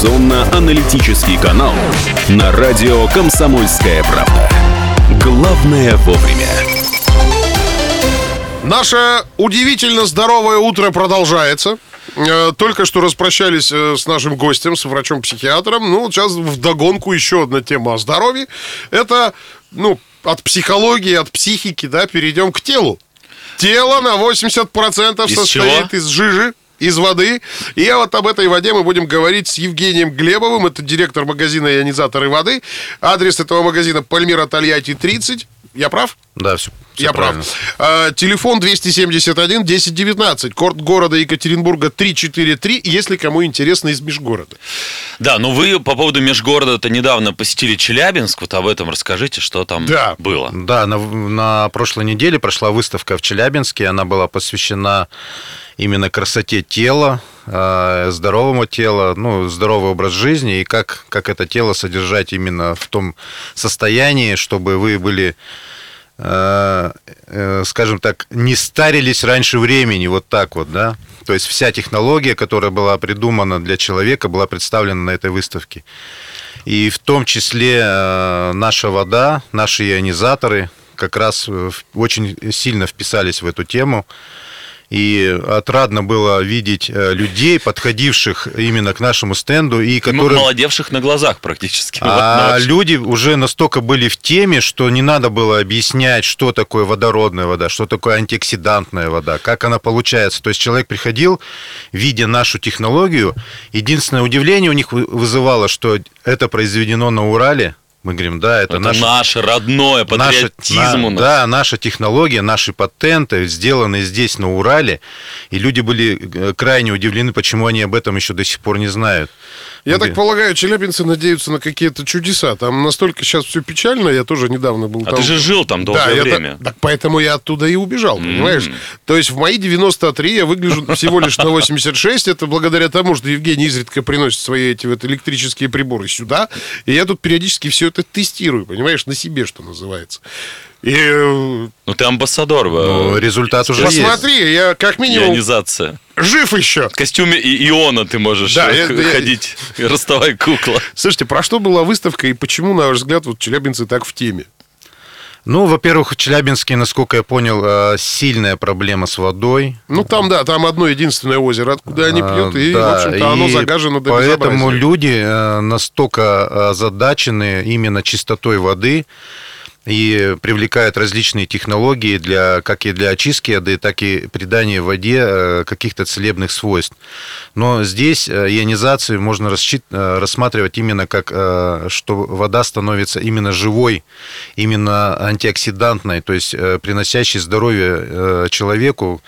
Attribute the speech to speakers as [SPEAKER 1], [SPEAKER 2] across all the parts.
[SPEAKER 1] Информационно-аналитический канал на радио «Комсомольская правда». Главное вовремя.
[SPEAKER 2] Наше удивительно здоровое утро продолжается. Э, Только что распрощались э, с нашим гостем, с врачом-психиатром. Ну, сейчас вдогонку еще одна тема о здоровье. Это, ну, от психологии, от психики, да, перейдем к телу. Тело на 80%
[SPEAKER 3] Из
[SPEAKER 2] состоит
[SPEAKER 3] чего?
[SPEAKER 2] из жижи, из воды. И вот об этой воде мы будем говорить с Евгением Глебовым. Это директор магазина «Ионизаторы воды». Адрес этого магазина Пальмира Тольятти 30. Я прав?
[SPEAKER 4] Да, все,
[SPEAKER 2] Я прав. А, телефон 271 1019, код города Екатеринбурга 343, если кому интересно из межгорода.
[SPEAKER 3] Да, ну вы по поводу межгорода-то недавно посетили Челябинск, вот об этом расскажите, что там
[SPEAKER 2] Да.
[SPEAKER 3] было.
[SPEAKER 4] Да, на, на прошлой неделе прошла выставка в Челябинске. Она была посвящена именно красоте тела, здоровому тела, ну, здоровый образ жизни и как, как это тело содержать именно в том состоянии, чтобы вы были, э, э, скажем так, не старились раньше времени, вот так вот, да. То есть вся технология, которая была придумана для человека, была представлена на этой выставке. И в том числе э, наша вода, наши ионизаторы как раз э, очень сильно вписались в эту тему. И отрадно было видеть э, людей, подходивших именно к нашему стенду, и которые...
[SPEAKER 3] Молодевших на глазах практически. Вот,
[SPEAKER 4] А
[SPEAKER 3] ну, вообще.
[SPEAKER 4] люди уже настолько были в теме, что не надо было объяснять, что такое водородная вода, что такое антиоксидантная вода, как она получается. То есть человек приходил, видя нашу технологию, единственное удивление у них вы- вызывало, что это произведено на Урале. Мы говорим, да, это,
[SPEAKER 3] это
[SPEAKER 4] наше
[SPEAKER 3] наше родное,
[SPEAKER 4] Наша-
[SPEAKER 3] патриотизм
[SPEAKER 4] на-
[SPEAKER 3] у нас.
[SPEAKER 4] Да, наша технология, наши патенты сделаны здесь, на Урале. И люди были э, крайне удивлены, почему они об этом еще до сих пор не знают.
[SPEAKER 2] Я так полагаю, челябинцы надеются на какие-то чудеса. Там настолько сейчас все печально, я тоже недавно был
[SPEAKER 3] А
[SPEAKER 2] там.
[SPEAKER 3] ты же жил там долгое
[SPEAKER 2] да,
[SPEAKER 3] время.
[SPEAKER 2] так, так поэтому я оттуда и убежал, понимаешь? То есть в мои 93 я выгляжу всего лишь на 86. Это благодаря тому, что Евгений изредка приносит свои эти вот электрические приборы сюда. И я тут периодически все это тестирую, понимаешь, на себе, что называется. И э,
[SPEAKER 3] Ну ты амбассадор. э,
[SPEAKER 4] Ну, результат уже есть.
[SPEAKER 2] посмотри, я как минимум
[SPEAKER 3] Ионизация.
[SPEAKER 2] жив еще.
[SPEAKER 3] В костюме и- Иона ты можешь
[SPEAKER 2] Да,
[SPEAKER 3] э,
[SPEAKER 2] я- я-
[SPEAKER 3] ходить. И Ростовая кукла.
[SPEAKER 2] Слушайте, про что была выставка и почему, на ваш взгляд, вот челябинцы так в теме?
[SPEAKER 4] Ну, во-первых, в Челябинске, насколько я понял, сильная проблема с водой.
[SPEAKER 2] Ну, там, да, там одно единственное озеро, откуда они
[SPEAKER 4] А,
[SPEAKER 2] пьют, и,
[SPEAKER 4] да,
[SPEAKER 2] в общем-то, оно
[SPEAKER 4] и
[SPEAKER 2] загажено до
[SPEAKER 4] Поэтому люди настолько озадачены именно чистотой воды и привлекают различные технологии для, как и для очистки воды, так и придания воде э, каких-то целебных свойств. Но здесь э, ионизацию можно расчит- э, рассматривать именно как, что вода становится именно живой, именно антиоксидантной, то есть приносящей здоровье человеку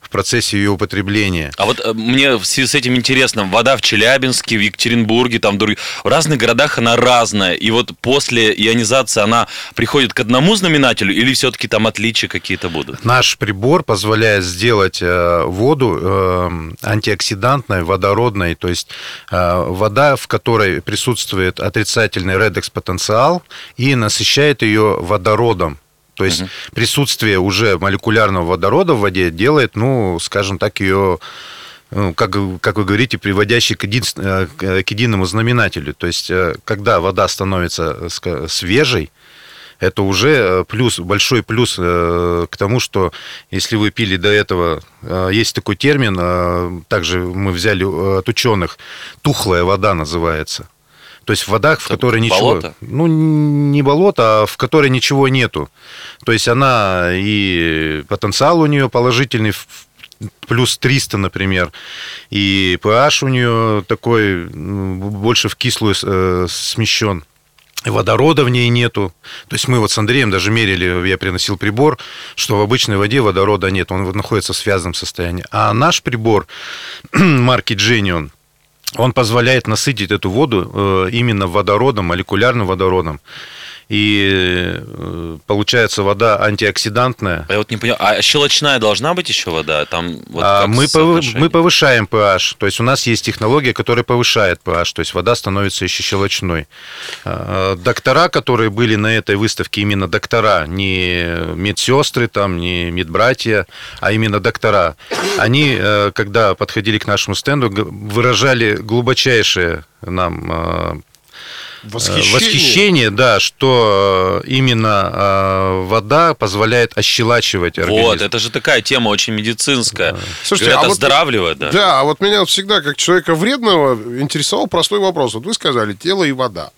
[SPEAKER 4] в процессе ее употребления.
[SPEAKER 3] А вот мне в связи с этим интересно, вода в Челябинске, в Екатеринбурге, там в разных городах она разная, и вот после ионизации она приходит к одному знаменателю, или все-таки там отличия какие-то будут?
[SPEAKER 4] Наш прибор позволяет сделать э, воду э, антиоксидантной, водородной, то есть э, вода, в которой присутствует отрицательный редекс-потенциал и насыщает ее водородом. То есть присутствие уже молекулярного водорода в воде делает, ну, скажем так, ее ну, как, как вы говорите, приводящий к, един- к единому знаменателю. То есть, когда вода становится свежей, это уже э, плюс, большой плюс э, к тому, что если вы пили до этого, э, есть такой термин, также мы взяли от ученых, тухлая вода называется. То есть в водах, в
[SPEAKER 3] Это
[SPEAKER 4] которой ничего...
[SPEAKER 3] болото?
[SPEAKER 4] Ну, не болото, а в которой ничего нету. То есть она и потенциал у нее положительный, плюс 300, например, и pH у нее такой больше в кислую смещен. Водорода в ней нету. То есть мы вот с Андреем даже мерили, я приносил прибор, что в обычной воде водорода нет, он находится в связанном состоянии. А наш прибор марки Genion, он позволяет насытить эту воду э, именно водородом, молекулярным водородом. И э, получается вода антиоксидантная.
[SPEAKER 3] Я вот не понимаю, а щелочная должна быть еще вода? Там вот
[SPEAKER 4] А мы,
[SPEAKER 3] соотношение?
[SPEAKER 4] мы повышаем pH. То есть у нас есть технология, которая повышает pH. То есть вода становится еще щелочной. А, Доктора, которые были на этой выставке, именно доктора, не медсестры, там, не медбратья, а именно доктора, они, э, когда подходили к нашему стенду, выражали глубочайшее нам э,
[SPEAKER 2] Восхищение.
[SPEAKER 4] восхищение, да, что э, именно э, вода позволяет ощелачивать организм.
[SPEAKER 3] Вот, это же такая тема очень медицинская.
[SPEAKER 2] Слушайте,
[SPEAKER 3] Говорят,
[SPEAKER 2] а вот-
[SPEAKER 3] оздоравливает, да.
[SPEAKER 2] Да, а вот меня всегда, как человека вредного, интересовал простой вопрос. Вот вы сказали, тело и вода.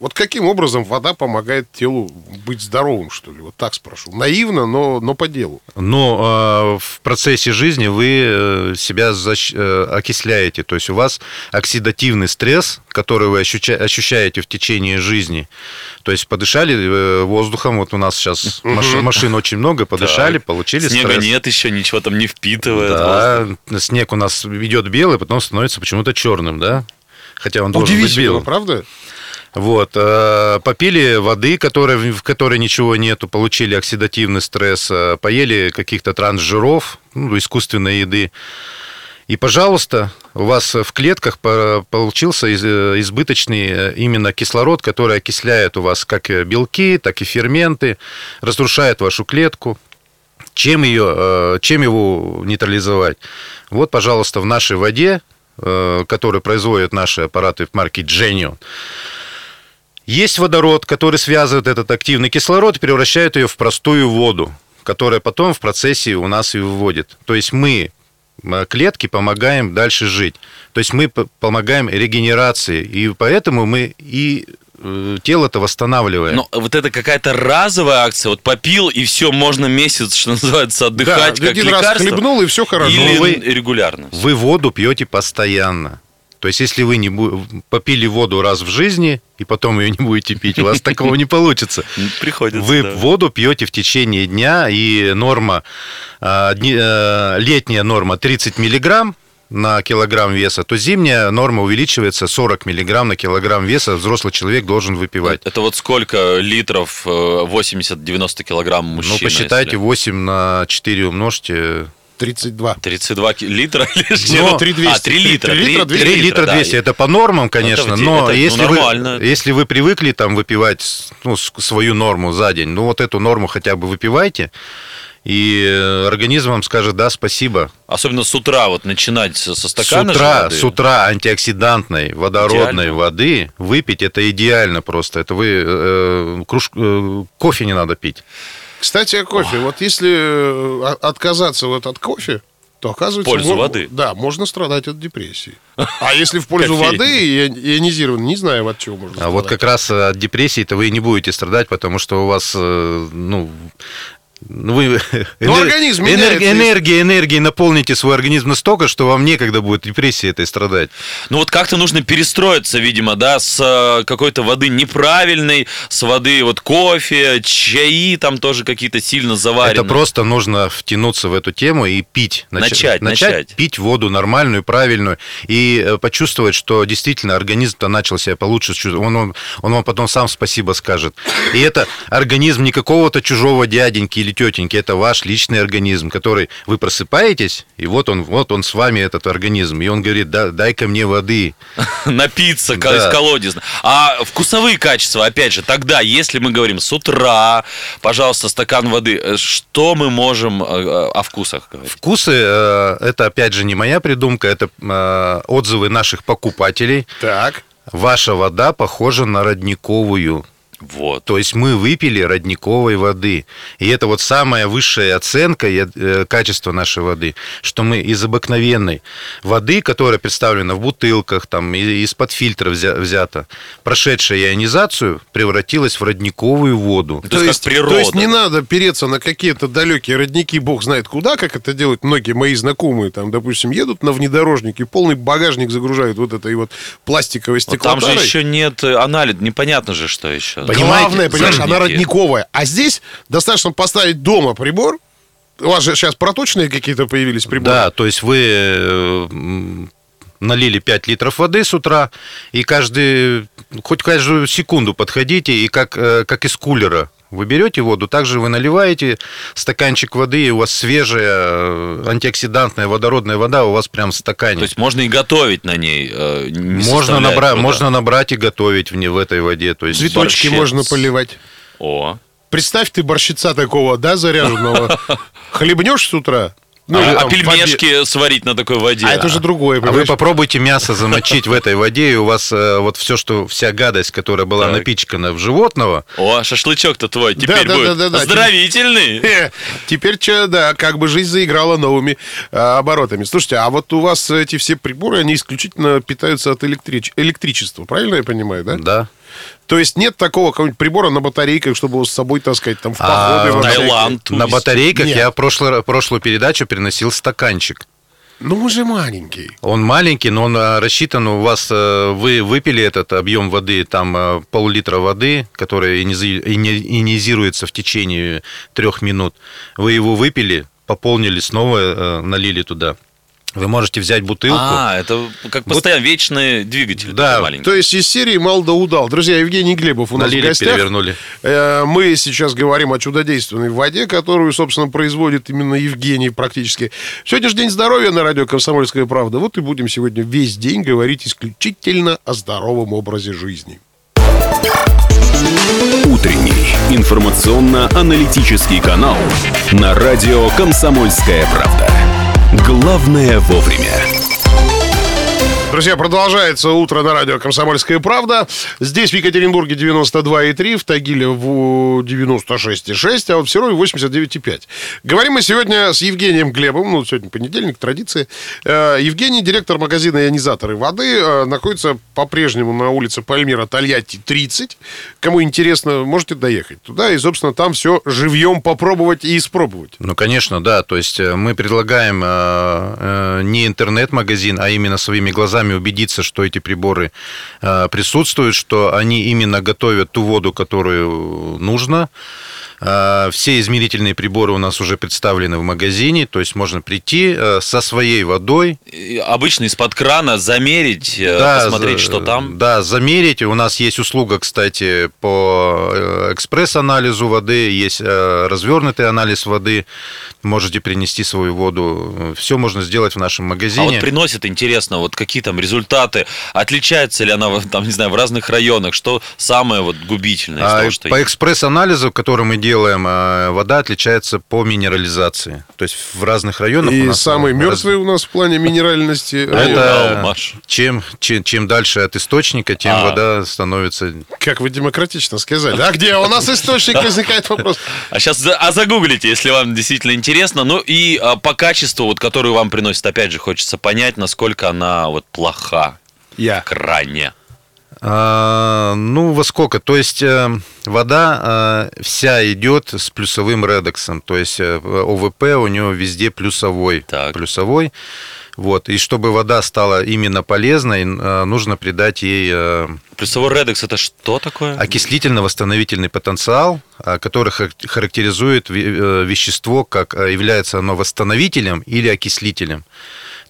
[SPEAKER 2] Вот каким образом вода помогает телу быть здоровым, что ли? Вот так спрошу. Наивно, но, но по делу.
[SPEAKER 4] Но э, в процессе жизни вы э, себя защ- э, окисляете, то есть у вас оксидативный стресс, который вы ощуща- ощущаете в течение жизни. То есть подышали э, воздухом, вот у нас сейчас маш- машин очень много, подышали,
[SPEAKER 3] Так.
[SPEAKER 4] получили
[SPEAKER 3] Снега
[SPEAKER 4] стресс.
[SPEAKER 3] нет еще, ничего там не впитывает.
[SPEAKER 4] Да, снег у нас идет белый, потом становится почему-то черным, да? Хотя он должен быть белым.
[SPEAKER 2] правда?
[SPEAKER 4] Вот, э, попили воды, которой, в которой ничего нету, получили оксидативный стресс, э, поели каких-то трансжиров, ну, искусственной еды. И, пожалуйста, у вас в клетках по- получился э, избыточный именно кислород, который окисляет у вас как белки, так и ферменты, разрушает вашу клетку. Чем, ее, чем его нейтрализовать? Вот, пожалуйста, в нашей воде, которую производят наши аппараты марки Genion, есть водород, который связывает этот активный кислород и превращает ее в простую воду, которая потом в процессе у нас и выводит. То есть мы э, клетки помогаем дальше жить. То есть мы помогаем регенерации, и поэтому мы и э, тело-то восстанавливаем.
[SPEAKER 3] Но вот это какая-то разовая акция, вот попил и все, можно месяц, что называется, отдыхать
[SPEAKER 2] да,
[SPEAKER 3] как
[SPEAKER 2] один раз
[SPEAKER 3] лекарство.
[SPEAKER 2] хлебнул, и все хорошо.
[SPEAKER 3] Или
[SPEAKER 4] вы-
[SPEAKER 3] регулярно.
[SPEAKER 4] Вы воду пьете постоянно. То есть, если вы не бу- попили воду раз в жизни и потом ее не будете пить, у вас такого не получится.
[SPEAKER 3] Приходится,
[SPEAKER 4] Вы
[SPEAKER 3] да.
[SPEAKER 4] воду пьете в течение дня, и норма, а, э, летняя норма 30 миллиграмм на килограмм веса, то зимняя норма увеличивается 40 миллиграмм на килограмм веса взрослый человек должен выпивать.
[SPEAKER 3] Это вот сколько литров, э, 80-90 килограмм мужчина?
[SPEAKER 4] ну, посчитайте,
[SPEAKER 3] если?
[SPEAKER 4] 8 на 4 умножьте.
[SPEAKER 2] 32.
[SPEAKER 3] 32 ки- литра?
[SPEAKER 2] Не, ну, 3,200.
[SPEAKER 3] А, 3 литра.
[SPEAKER 2] 3 литра,
[SPEAKER 3] 3
[SPEAKER 4] 3 литра 200,
[SPEAKER 3] да.
[SPEAKER 4] это по нормам, конечно,
[SPEAKER 3] Это
[SPEAKER 4] но
[SPEAKER 3] это, ну,
[SPEAKER 4] если,
[SPEAKER 3] нормально.
[SPEAKER 4] вы, если вы привыкли там выпивать ну, с- свою норму за день, ну вот эту норму хотя бы выпивайте, и э, организм вам скажет, да, спасибо.
[SPEAKER 3] Особенно с утра вот начинать со
[SPEAKER 4] С
[SPEAKER 3] стакана же
[SPEAKER 4] утра,
[SPEAKER 3] воды.
[SPEAKER 4] с утра антиоксидантной водородной
[SPEAKER 3] Идеально.
[SPEAKER 4] воды выпить это идеально просто. Это вы э, круж- э, кофе не надо пить.
[SPEAKER 2] Кстати, о кофе. Вот если э, от- отказаться вот от кофе, то оказывается...
[SPEAKER 3] пользу
[SPEAKER 2] мо-
[SPEAKER 3] воды.
[SPEAKER 2] Да, можно страдать от депрессии. А если в пользу воды ионизированной, не знаю, от чего можно
[SPEAKER 4] А вот как раз от депрессии-то вы и не будете страдать, потому что у вас, э, ну, вы
[SPEAKER 2] Ну, организм меняется.
[SPEAKER 4] энергия, энергией наполните свой организм настолько, что вам некогда будет депрессии этой страдать.
[SPEAKER 3] Ну вот как-то нужно перестроиться, видимо, да, с э, какой-то воды неправильной, с воды вот кофе, чаи там тоже какие-то сильно заваренные.
[SPEAKER 4] Это просто нужно втянуться в эту тему и пить. Нач-
[SPEAKER 3] Начать, начать.
[SPEAKER 4] пить воду нормальную, правильную, и э, почувствовать, что действительно организм-то начал себя получше чувствовать. Он, он, он вам потом сам спасибо скажет. И это организм не какого-то чужого дяденьки или тетеньки, это ваш личный организм, который вы просыпаетесь, и вот он, вот он с вами, этот организм, и он говорит, да, дай-ка мне воды.
[SPEAKER 3] напиться
[SPEAKER 4] Да.
[SPEAKER 3] из колодезно. А вкусовые качества, опять же, тогда, если мы говорим с утра, пожалуйста, стакан воды, э, что мы можем э, э, о вкусах говорить?
[SPEAKER 4] Вкусы, это опять же не моя придумка, это отзывы наших покупателей.
[SPEAKER 2] Так.
[SPEAKER 4] Ваша вода похожа на родниковую.
[SPEAKER 3] Вот.
[SPEAKER 4] То есть мы выпили родниковой воды. И это вот самая высшая оценка э, качества нашей воды, что мы из обыкновенной воды, которая представлена в бутылках, там, и- из-под фильтра взя- взята, прошедшая ионизацию, превратилась в родниковую воду.
[SPEAKER 3] То, есть, как природа.
[SPEAKER 2] то есть не надо переться на какие-то далекие родники, бог знает куда, как это делают многие мои знакомые, там, допустим, едут на внедорожнике, полный багажник загружают вот этой вот пластиковой
[SPEAKER 3] Вот там же
[SPEAKER 2] стеклотарой.
[SPEAKER 3] еще нет э, анализа, непонятно же, что еще.
[SPEAKER 4] Понимаете,
[SPEAKER 2] Главное, понимаешь, она
[SPEAKER 3] родники.
[SPEAKER 2] родниковая. А здесь достаточно поставить дома прибор. У вас же сейчас проточные какие-то появились приборы.
[SPEAKER 4] Да, то есть вы э, налили 5 литров воды с утра, и каждый, хоть каждую секунду подходите, и как, э, как из кулера вы берете воду, также вы наливаете стаканчик воды, и у вас свежая э, антиоксидантная водородная вода у вас прям в стакане.
[SPEAKER 3] То есть можно и готовить на ней. э, не
[SPEAKER 4] можно, набрать, можно набрать и готовить в, ней, в этой воде. То есть
[SPEAKER 2] Цветочки
[SPEAKER 3] борщец.
[SPEAKER 2] можно поливать.
[SPEAKER 3] О.
[SPEAKER 2] Представь ты борщица такого, да, заряженного. Хлебнешь с утра? Ну,
[SPEAKER 3] а, а пельмешки сварить на такой воде.
[SPEAKER 2] А это уже другое,
[SPEAKER 4] А вы
[SPEAKER 2] понимаешь?
[SPEAKER 4] попробуйте мясо замочить в этой воде, и у вас э, вот все, что вся гадость, которая была
[SPEAKER 3] Так.
[SPEAKER 4] напичкана в животного,
[SPEAKER 3] О, шашлычок-то твой теперь
[SPEAKER 2] да,
[SPEAKER 3] будет
[SPEAKER 2] да, да, да.
[SPEAKER 3] оздоровительный.
[SPEAKER 2] Э, Теперь, че, да, как бы жизнь заиграла новыми а, оборотами. Слушайте, а вот у вас эти все приборы, они исключительно питаются от электрич- электричества, правильно я понимаю, да?
[SPEAKER 4] да,
[SPEAKER 2] То есть нет такого какого-нибудь прибора на батарейках, чтобы его с собой таскать там в
[SPEAKER 4] А,
[SPEAKER 2] походы. во всякие?
[SPEAKER 3] Таиланд.
[SPEAKER 4] на батарейках
[SPEAKER 2] Нет.
[SPEAKER 4] я прошлую, прошлую передачу переносил стаканчик.
[SPEAKER 2] Ну, он же маленький.
[SPEAKER 4] Он маленький, но он э, рассчитан, у вас, э, вы выпили этот объем воды, там э, пол-литра воды, которая ионизи- ини- ионизируется в течение трех минут. Вы его выпили, пополнили снова, э, налили туда. Вы можете взять бутылку.
[SPEAKER 3] А, это как постоянно вечный двигатель.
[SPEAKER 4] Да,
[SPEAKER 3] маленький.
[SPEAKER 2] То есть из серии «Мал да удал». Друзья, Евгений Глебов у нас
[SPEAKER 4] Налили,
[SPEAKER 2] в гостях.
[SPEAKER 4] перевернули.
[SPEAKER 2] Э, Мы сейчас говорим о чудодейственной воде, которую, собственно, производит именно Евгений практически. Сегодня же День здоровья на радио «Комсомольская правда». Вот и будем сегодня весь день говорить исключительно о здоровом образе жизни.
[SPEAKER 1] Утренний информационно-аналитический канал на радио «Комсомольская правда». Главное вовремя.
[SPEAKER 2] Друзья, продолжается утро на радио «Комсомольская правда». Здесь в Екатеринбурге 92,3, в Тагиле в 96,6, а вот в Серове 89,5. Говорим мы сегодня с Евгением Глебом, ну, сегодня понедельник, традиция. Э, Евгений, директор магазина «Ионизаторы воды», э, находится по-прежнему на улице Пальмира, Тольятти, 30. Кому интересно, можете доехать туда и, собственно, там все живьем попробовать и испробовать.
[SPEAKER 4] Ну, конечно, да. То есть э, мы предлагаем не интернет-магазин, а именно своими глазами убедиться, что эти приборы э, присутствуют, что они именно готовят ту воду, которую нужно. Э, Все измерительные приборы у нас уже представлены в магазине, то есть можно прийти э, со своей водой,
[SPEAKER 3] Обычно из-под крана замерить, э, посмотреть, что там.
[SPEAKER 4] Да, замерить. У нас есть услуга, кстати, по экспресс-анализу воды, есть развернутый анализ воды. Можете принести свою воду. Все можно сделать в нашем
[SPEAKER 3] А
[SPEAKER 4] магазине.
[SPEAKER 3] вот приносит, интересно, вот какие там результаты, отличается ли она, в- там, не знаю, в разных районах, что самое вот губительное из
[SPEAKER 4] А,
[SPEAKER 3] того, что
[SPEAKER 4] по экспресс-анализу, который мы делаем, э, вода отличается по минерализации. То есть в разных районах
[SPEAKER 2] И самый
[SPEAKER 4] раз-
[SPEAKER 2] мертвый у нас в плане минеральности.
[SPEAKER 3] Это-
[SPEAKER 4] Это чем, чем, чем дальше от источника, тем
[SPEAKER 3] А.
[SPEAKER 4] вода становится
[SPEAKER 2] Как вы демократично сказали. А где у нас источник возникает вопрос?
[SPEAKER 3] А сейчас а загуглите, если вам действительно интересно. Ну и а, по качеству, вот, которую вам приносит, опять же, хочется понять, насколько она вот плоха,
[SPEAKER 2] Я.
[SPEAKER 3] крайне.
[SPEAKER 4] А, ну, во сколько? То есть э, вода э, вся идет с плюсовым редексом. То есть э, ОВП у него везде плюсовой.
[SPEAKER 3] Так.
[SPEAKER 4] Плюсовой. Вот. И чтобы вода стала именно полезной, э, нужно придать ей э,
[SPEAKER 3] Плюсовой редекс это что такое?
[SPEAKER 4] окислительно-восстановительный потенциал, который хар- характеризует ве- вещество, как является оно восстановителем или окислителем.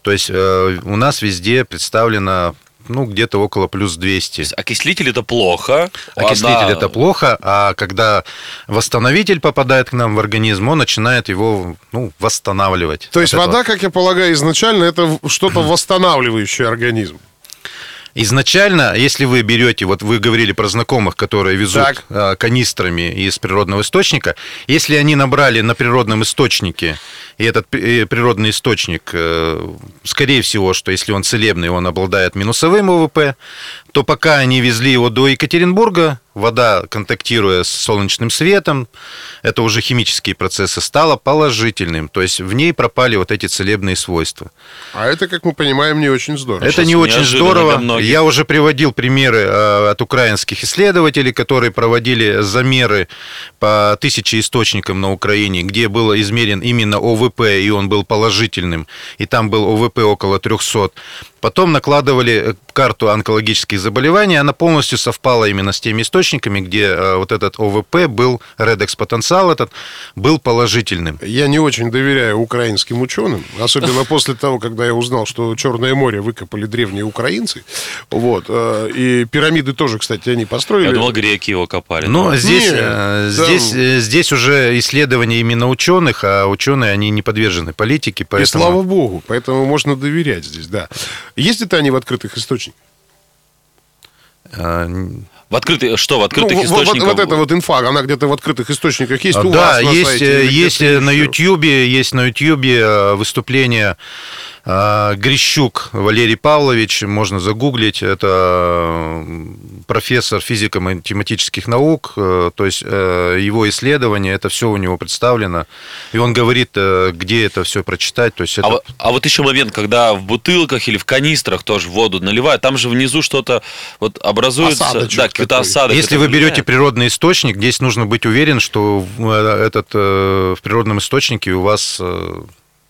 [SPEAKER 4] То есть э, у нас везде представлено ну, где-то около плюс 200.
[SPEAKER 3] То есть окислитель это плохо.
[SPEAKER 4] Окислитель
[SPEAKER 3] Она-
[SPEAKER 4] это плохо, а когда восстановитель попадает к нам в организм, он начинает его ну, восстанавливать.
[SPEAKER 2] То есть
[SPEAKER 4] этого.
[SPEAKER 2] вода, как я полагаю, изначально это что-то восстанавливающее организм.
[SPEAKER 4] Изначально, если вы берете, вот вы говорили про знакомых, которые везут
[SPEAKER 2] Так.
[SPEAKER 4] а, канистрами из природного источника, если они набрали на природном источнике, и этот при- природный источник, э, скорее всего, что если он целебный, он обладает минусовым ОВП, то пока они везли его до Екатеринбурга, вода, контактируя с солнечным светом, это уже химические процессы, стала положительным. То есть в ней пропали вот эти целебные свойства.
[SPEAKER 2] А это, как мы понимаем, не очень здорово.
[SPEAKER 4] Это
[SPEAKER 3] Сейчас
[SPEAKER 4] не очень здорово. Я уже приводил примеры э, от украинских исследователей, которые проводили замеры по тысяче источникам на Украине, где был измерен именно ОВП, и он был положительным, и там был ОВП около 300. Потом накладывали э, карту онкологических заболеваний, она полностью совпала именно с теми источниками, где э, вот этот ОВП был, редекс потенциал этот, был положительным.
[SPEAKER 2] Я не очень доверяю украинским ученым, особенно после того, когда я узнал, что Черное море выкопали древние украинцы. Вот. э, И пирамиды тоже, кстати, они построили.
[SPEAKER 3] Я думал, греки его копали.
[SPEAKER 4] Но здесь,
[SPEAKER 2] Не,
[SPEAKER 4] э,
[SPEAKER 2] там-
[SPEAKER 4] здесь, здесь уже исследования именно ученых, а ученые, они не подвержены политике,
[SPEAKER 2] И
[SPEAKER 4] поэтому...
[SPEAKER 2] слава богу, поэтому можно доверять здесь, да. Ездят они в открытых источниках?
[SPEAKER 4] э,
[SPEAKER 3] В открытых, что, в
[SPEAKER 2] Ну,
[SPEAKER 3] открытых
[SPEAKER 2] вот, вот-
[SPEAKER 3] источниках?
[SPEAKER 2] вот эта вот инфа, она где-то в открытых источниках есть у
[SPEAKER 4] А, да,
[SPEAKER 2] вас на
[SPEAKER 4] есть,
[SPEAKER 2] сайте
[SPEAKER 4] э,
[SPEAKER 2] или
[SPEAKER 4] есть э, на? Ютьюбе, есть на Ютьюбе э, выступление э, Грищук Валерий Павлович, можно загуглить, это профессор физико-математических наук, э, то есть э, его исследования, это все у него представлено, и он говорит, э, где это все прочитать, то есть это...
[SPEAKER 3] А, вот- а вот еще момент, когда в бутылках или в канистрах тоже воду наливают, там же внизу что-то вот образуется,
[SPEAKER 2] Осадочек
[SPEAKER 3] да,
[SPEAKER 2] такой.
[SPEAKER 3] осадок.
[SPEAKER 4] Если вы берете
[SPEAKER 3] влияет?
[SPEAKER 4] природный источник, здесь нужно быть уверен, что этот, в природном источнике у вас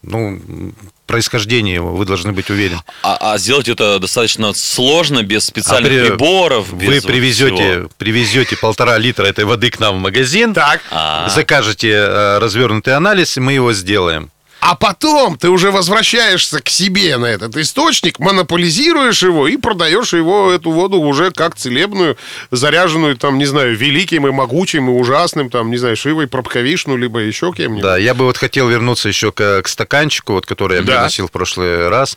[SPEAKER 4] ну, происхождение его, вы должны быть уверены.
[SPEAKER 3] а, а сделать это достаточно сложно, без специальных
[SPEAKER 4] А при-
[SPEAKER 3] приборов, без
[SPEAKER 4] Вы
[SPEAKER 3] вот
[SPEAKER 4] привезете,
[SPEAKER 3] всего.
[SPEAKER 4] привезете полтора литра этой воды к нам в магазин,
[SPEAKER 2] Так.
[SPEAKER 3] А.
[SPEAKER 4] закажете э, развернутый анализ, и мы его сделаем.
[SPEAKER 2] А потом ты уже возвращаешься к себе на этот источник, монополизируешь его и продаешь его, эту воду, уже как целебную, заряженную, там, не знаю, великим и могучим и ужасным, там, не знаю, Шивой, Пробковишну, либо еще кем-нибудь.
[SPEAKER 4] Да, я бы вот хотел вернуться еще к, к стаканчику, вот, который я
[SPEAKER 2] Да.
[SPEAKER 4] приносил в прошлый раз.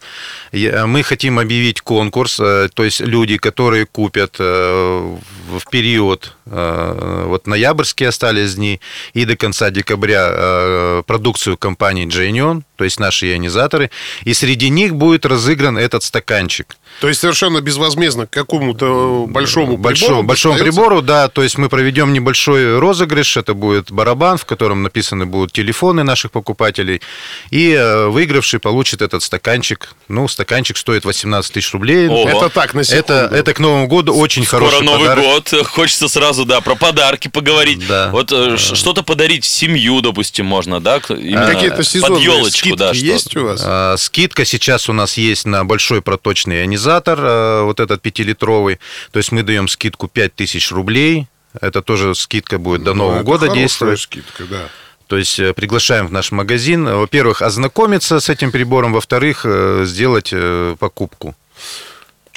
[SPEAKER 4] Я- мы хотим объявить конкурс, э, то есть люди, которые купят э, в период, э, вот ноябрьские остались дни, и до конца декабря продукцию компании Джейнион, то есть наши ионизаторы, и среди них будет разыгран этот стаканчик.
[SPEAKER 2] То есть совершенно безвозмездно к какому-то большому
[SPEAKER 4] большому,
[SPEAKER 2] прибору
[SPEAKER 4] большому прибору, да, то есть мы проведем небольшой розыгрыш, это будет барабан, в котором написаны будут телефоны наших покупателей, и э, выигравший получит этот стаканчик, ну, стаканчик стоит 18 тысяч рублей.
[SPEAKER 3] Ого.
[SPEAKER 2] Это так, на секунду.
[SPEAKER 4] Это, это к Новому году очень
[SPEAKER 3] Скоро
[SPEAKER 4] хороший
[SPEAKER 3] Новый
[SPEAKER 4] подарок.
[SPEAKER 3] год, хочется сразу, да, про подарки поговорить.
[SPEAKER 4] Да.
[SPEAKER 3] Вот э, что-то подарить в семью, допустим, можно, да? именно
[SPEAKER 2] Какие-то
[SPEAKER 3] под
[SPEAKER 2] сезонные скидки
[SPEAKER 3] да,
[SPEAKER 2] есть
[SPEAKER 3] что-то.
[SPEAKER 2] у вас?
[SPEAKER 4] А, Скидка сейчас у нас есть на большой проточный ионизатор, э, вот этот пятилитровый. То есть мы даем скидку 5000 рублей. Это тоже скидка будет до Нового
[SPEAKER 2] Ну, Это
[SPEAKER 4] года действовать.
[SPEAKER 2] скидка, да.
[SPEAKER 4] То есть э, приглашаем в наш магазин. Во-первых, ознакомиться с этим прибором. Во-вторых, э, сделать э, покупку.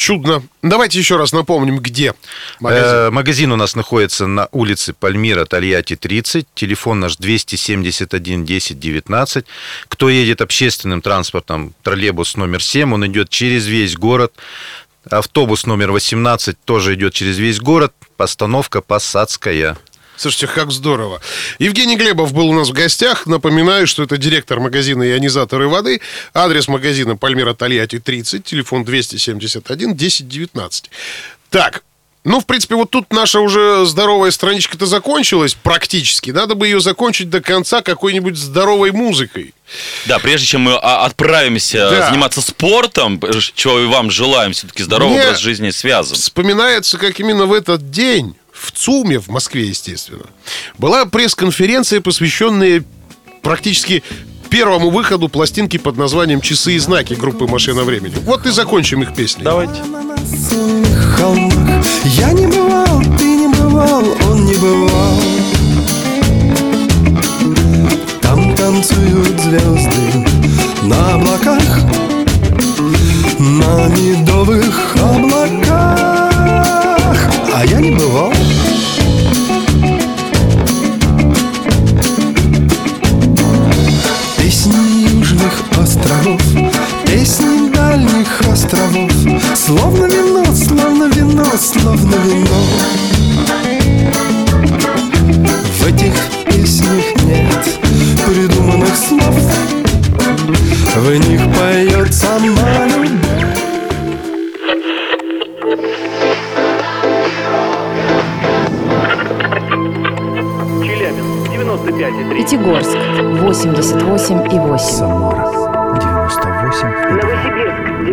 [SPEAKER 2] Чудно. Давайте еще раз напомним, где магазин.
[SPEAKER 4] Э, Магазин у нас находится на улице Пальмира, Тольятти, 30. Телефон наш 271 10 19. Кто едет общественным транспортом, троллейбус номер 7, он идет через весь город. Автобус номер 18 тоже идет через весь город. Постановка Посадская.
[SPEAKER 2] Слушайте, как здорово. Евгений Глебов был у нас в гостях. Напоминаю, что это директор магазина «Ионизаторы воды». Адрес магазина Пальмира Тольятти 30, телефон 271 10 19. Так, ну, в принципе, вот тут наша уже здоровая страничка-то закончилась практически. Надо бы ее закончить до конца какой-нибудь здоровой музыкой.
[SPEAKER 3] Да, прежде чем мы а, отправимся
[SPEAKER 2] Да.
[SPEAKER 3] заниматься спортом, чего и вам желаем, все-таки здоровый
[SPEAKER 2] Мне
[SPEAKER 3] образ жизни связан.
[SPEAKER 2] Вспоминается, как именно в этот день в ЦУМе, в Москве, естественно, была пресс-конференция, посвященная практически первому выходу пластинки под названием «Часы и знаки» группы «Машина времени». Вот и закончим их песней.
[SPEAKER 3] Давайте.
[SPEAKER 5] Я не бывал, ты не бывал, он не бывал Там танцуют звезды на облаках На медовых облаках А я не бывал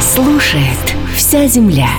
[SPEAKER 6] Слушает вся земля.